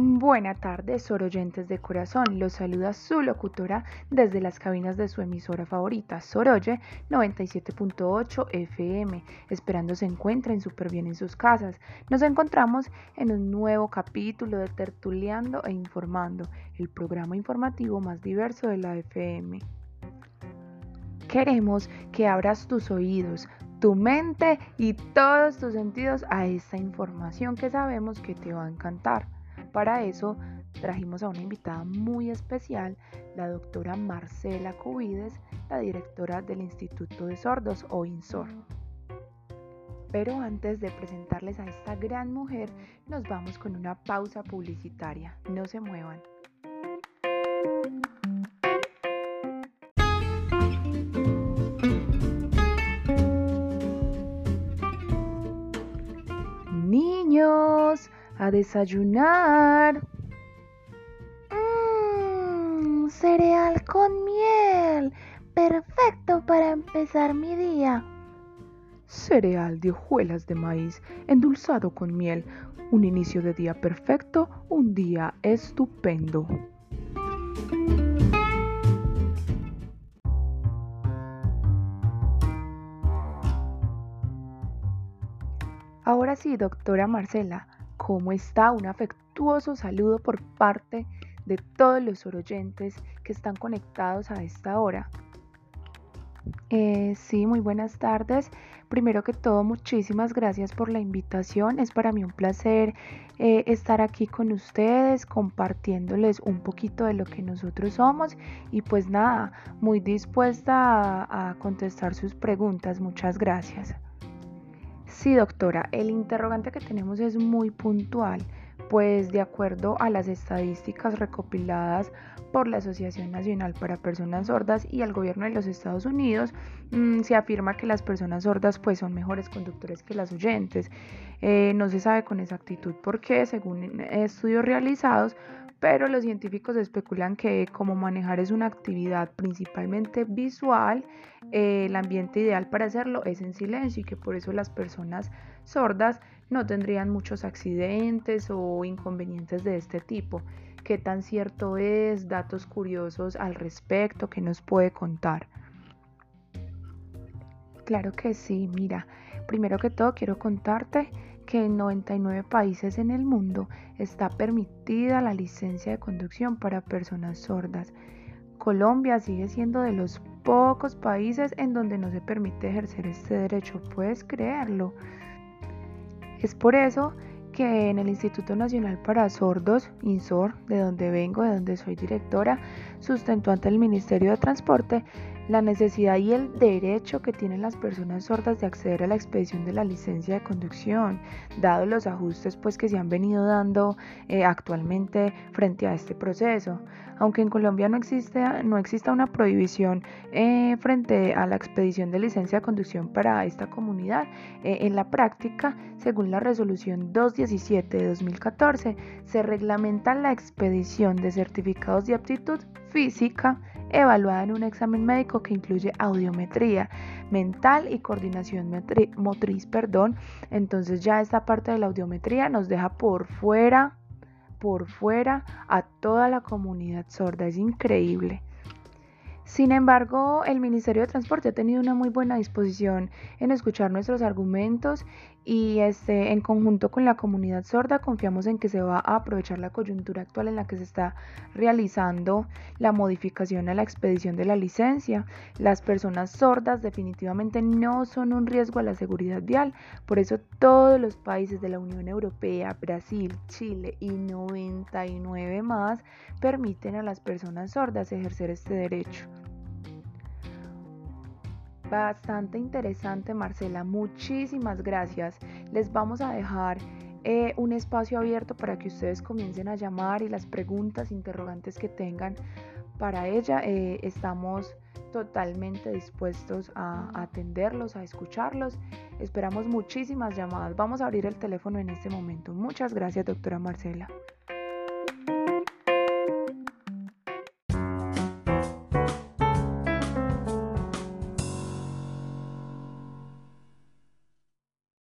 Buenas tardes, soroyentes de corazón. Los saluda su locutora desde las cabinas de su emisora favorita, Soroye 97.8 FM. Esperando se encuentren súper bien en sus casas. Nos encontramos en un nuevo capítulo de Tertuleando e Informando, el programa informativo más diverso de la FM. Queremos que abras tus oídos, tu mente y todos tus sentidos a esta información que sabemos que te va a encantar. Para eso trajimos a una invitada muy especial, la doctora Marcela Cubides, la directora del Instituto de Sordos o INSOR. Pero antes de presentarles a esta gran mujer, nos vamos con una pausa publicitaria. No se muevan. A desayunar. Mmm, cereal con miel. Perfecto para empezar mi día. Cereal de hojuelas de maíz endulzado con miel. Un inicio de día perfecto, un día estupendo. Ahora sí, doctora Marcela, ¿Cómo está? Un afectuoso saludo por parte de todos los oyentes que están conectados a esta hora. Eh, sí, muy buenas tardes. Primero que todo, muchísimas gracias por la invitación. Es para mí un placer eh, estar aquí con ustedes, compartiéndoles un poquito de lo que nosotros somos y pues nada, muy dispuesta a contestar sus preguntas. Muchas gracias. Sí, doctora, el interrogante que tenemos es muy puntual, pues de acuerdo a las estadísticas recopiladas por la Asociación Nacional para Personas Sordas y el gobierno de los Estados Unidos, mm, se afirma que las personas sordas pues son mejores conductores que las oyentes. Eh, no se sabe con exactitud por qué, según estudios realizados, pero los científicos especulan que como manejar es una actividad principalmente visual, eh, el ambiente ideal para hacerlo es en silencio y que por eso las personas sordas no tendrían muchos accidentes o inconvenientes de este tipo. ¿Qué tan cierto es? Datos curiosos al respecto que nos puede contar. Claro que sí, mira, primero que todo quiero contarte que en 99 países en el mundo está permitida la licencia de conducción para personas sordas. Colombia sigue siendo de los pocos países en donde no se permite ejercer este derecho, puedes creerlo. Es por eso que en el Instituto Nacional para Sordos, INSOR, de donde vengo, de donde soy directora, sustentó ante el Ministerio de Transporte la necesidad y el derecho que tienen las personas sordas de acceder a la expedición de la licencia de conducción, dado los ajustes pues que se han venido dando eh, actualmente frente a este proceso. Aunque en Colombia no existe no exista una prohibición eh, frente a la expedición de licencia de conducción para esta comunidad, eh, en la práctica, según la resolución 217 de 2014, se reglamenta la expedición de certificados de aptitud física evaluada en un examen médico que incluye audiometría mental y coordinación motriz, perdón. Entonces ya esta parte de la audiometría nos deja por fuera, por fuera a toda la comunidad sorda. Es increíble. Sin embargo, el Ministerio de Transporte ha tenido una muy buena disposición en escuchar nuestros argumentos y este, en conjunto con la comunidad sorda confiamos en que se va a aprovechar la coyuntura actual en la que se está realizando la modificación a la expedición de la licencia. Las personas sordas definitivamente no son un riesgo a la seguridad vial, por eso todos los países de la Unión Europea, Brasil, Chile y 99 más permiten a las personas sordas ejercer este derecho. Bastante interesante, Marcela. Muchísimas gracias. Les vamos a dejar eh, un espacio abierto para que ustedes comiencen a llamar y las preguntas, interrogantes que tengan para ella. Eh, estamos totalmente dispuestos a atenderlos, a escucharlos. Esperamos muchísimas llamadas. Vamos a abrir el teléfono en este momento. Muchas gracias, doctora Marcela.